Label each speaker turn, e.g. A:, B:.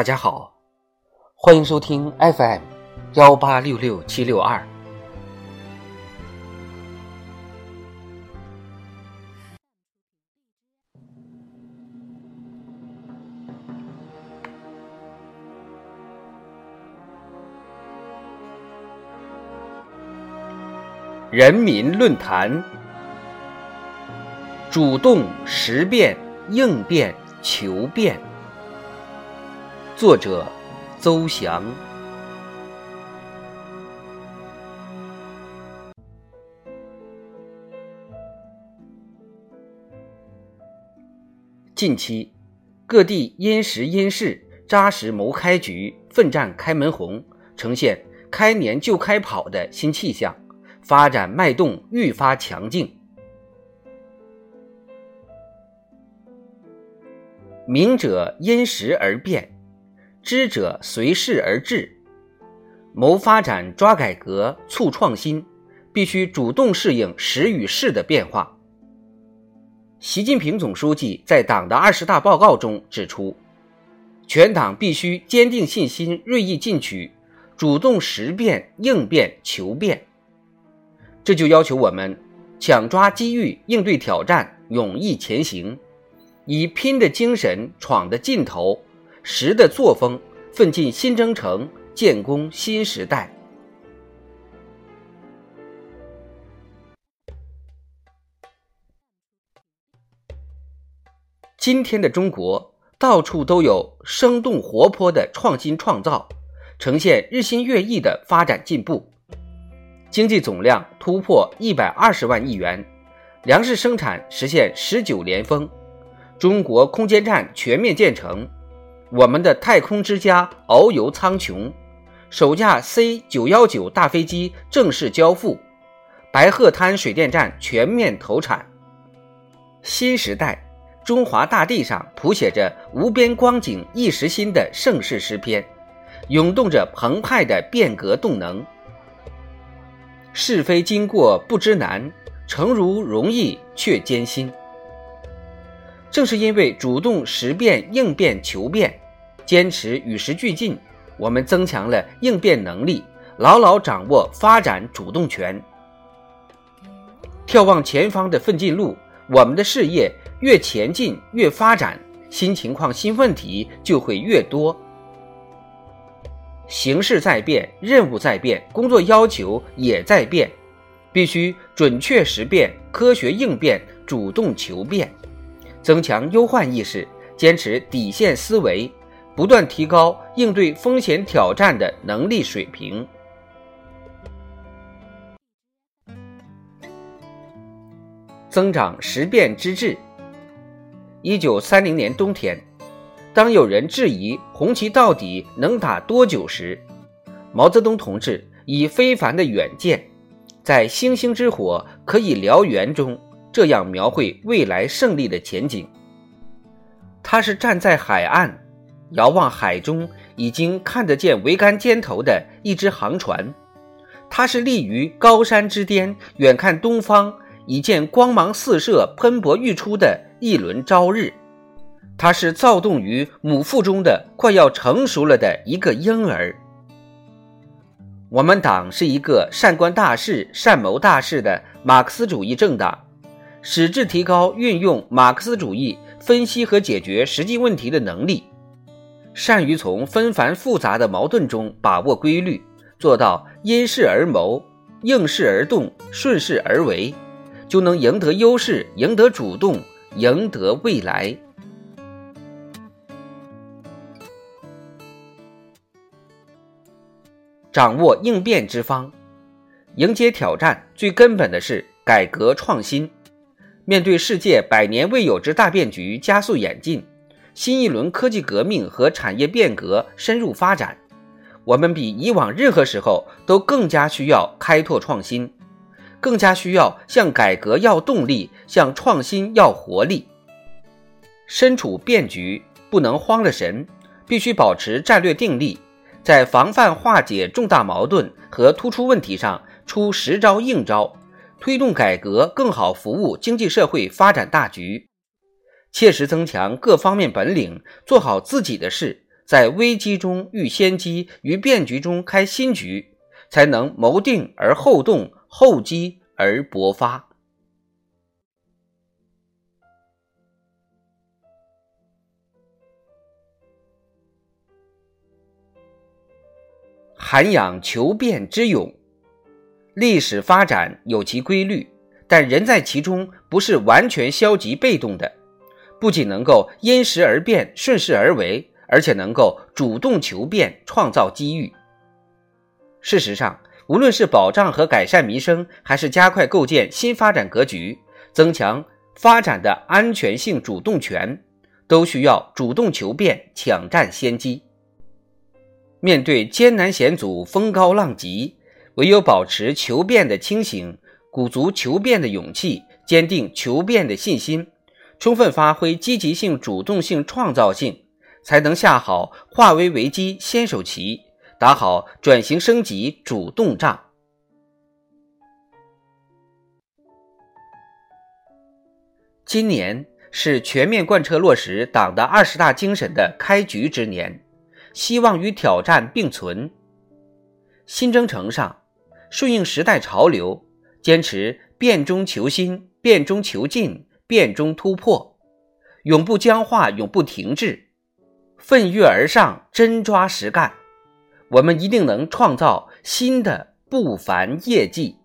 A: 大家好，欢迎收听 FM 幺八六六七六二。人民论坛，主动识变、应变、求变。作者：邹翔。近期，各地因时因势，扎实谋开局，奋战开门红，呈现开年就开跑的新气象。发展脉动愈发强劲。明者因时而变，知者随势而治。谋发展、抓改革、促创新，必须主动适应时与势的变化。习近平总书记在党的二十大报告中指出，全党必须坚定信心、锐意进取，主动识变、应变、求变。这就要求我们抢抓机遇，应对挑战，勇毅前行，以拼的精神、闯的劲头、实的作风，奋进新征程，建功新时代。今天的中国，到处都有生动活泼的创新创造，呈现日新月异的发展进步。经济总量突破一百二十万亿元，粮食生产实现十九连丰，中国空间站全面建成，我们的太空之家遨游苍穹，首架 C 九幺九大飞机正式交付，白鹤滩水电站全面投产。新时代，中华大地上谱写着无边光景一时新的盛世诗篇，涌动着澎湃的变革动能。是非经过不知难，诚如容易却艰辛。正是因为主动识变、应变、求变，坚持与时俱进，我们增强了应变能力，牢牢掌握发展主动权。眺望前方的奋进路，我们的事业越前进越发展，新情况、新问题就会越多。形势在变，任务在变，工作要求也在变，必须准确识变、科学应变、主动求变，增强忧患意识，坚持底线思维，不断提高应对风险挑战的能力水平。增长识变之智。一九三零年冬天。当有人质疑红旗到底能打多久时，毛泽东同志以非凡的远见，在“星星之火可以燎原”中这样描绘未来胜利的前景：他是站在海岸，遥望海中已经看得见桅杆尖头的一只航船；他是立于高山之巅，远看东方已见光芒四射、喷薄欲出的一轮朝日。他是躁动于母腹中的快要成熟了的一个婴儿。我们党是一个善观大事、善谋大事的马克思主义政党，矢志提高运用马克思主义分析和解决实际问题的能力，善于从纷繁复杂的矛盾中把握规律，做到因势而谋、应势而动、顺势而为，就能赢得优势、赢得主动、赢得未来。掌握应变之方，迎接挑战最根本的是改革创新。面对世界百年未有之大变局加速演进，新一轮科技革命和产业变革深入发展，我们比以往任何时候都更加需要开拓创新，更加需要向改革要动力，向创新要活力。身处变局，不能慌了神，必须保持战略定力。在防范化解重大矛盾和突出问题上出实招硬招，推动改革更好服务经济社会发展大局，切实增强各方面本领，做好自己的事，在危机中遇先机，于变局中开新局，才能谋定而后动，厚积而薄发。涵养求变之勇。历史发展有其规律，但人在其中不是完全消极被动的，不仅能够因时而变、顺势而为，而且能够主动求变、创造机遇。事实上，无论是保障和改善民生，还是加快构建新发展格局、增强发展的安全性主动权，都需要主动求变、抢占先机。面对艰难险阻、风高浪急，唯有保持求变的清醒，鼓足求变的勇气，坚定求变的信心，充分发挥积极性、主动性、创造性，才能下好化危为机先手棋，打好转型升级主动仗。今年是全面贯彻落实党的二十大精神的开局之年。希望与挑战并存，新征程上，顺应时代潮流，坚持变中求新、变中求进、变中突破，永不僵化、永不停滞，奋跃而上，真抓实干，我们一定能创造新的不凡业绩。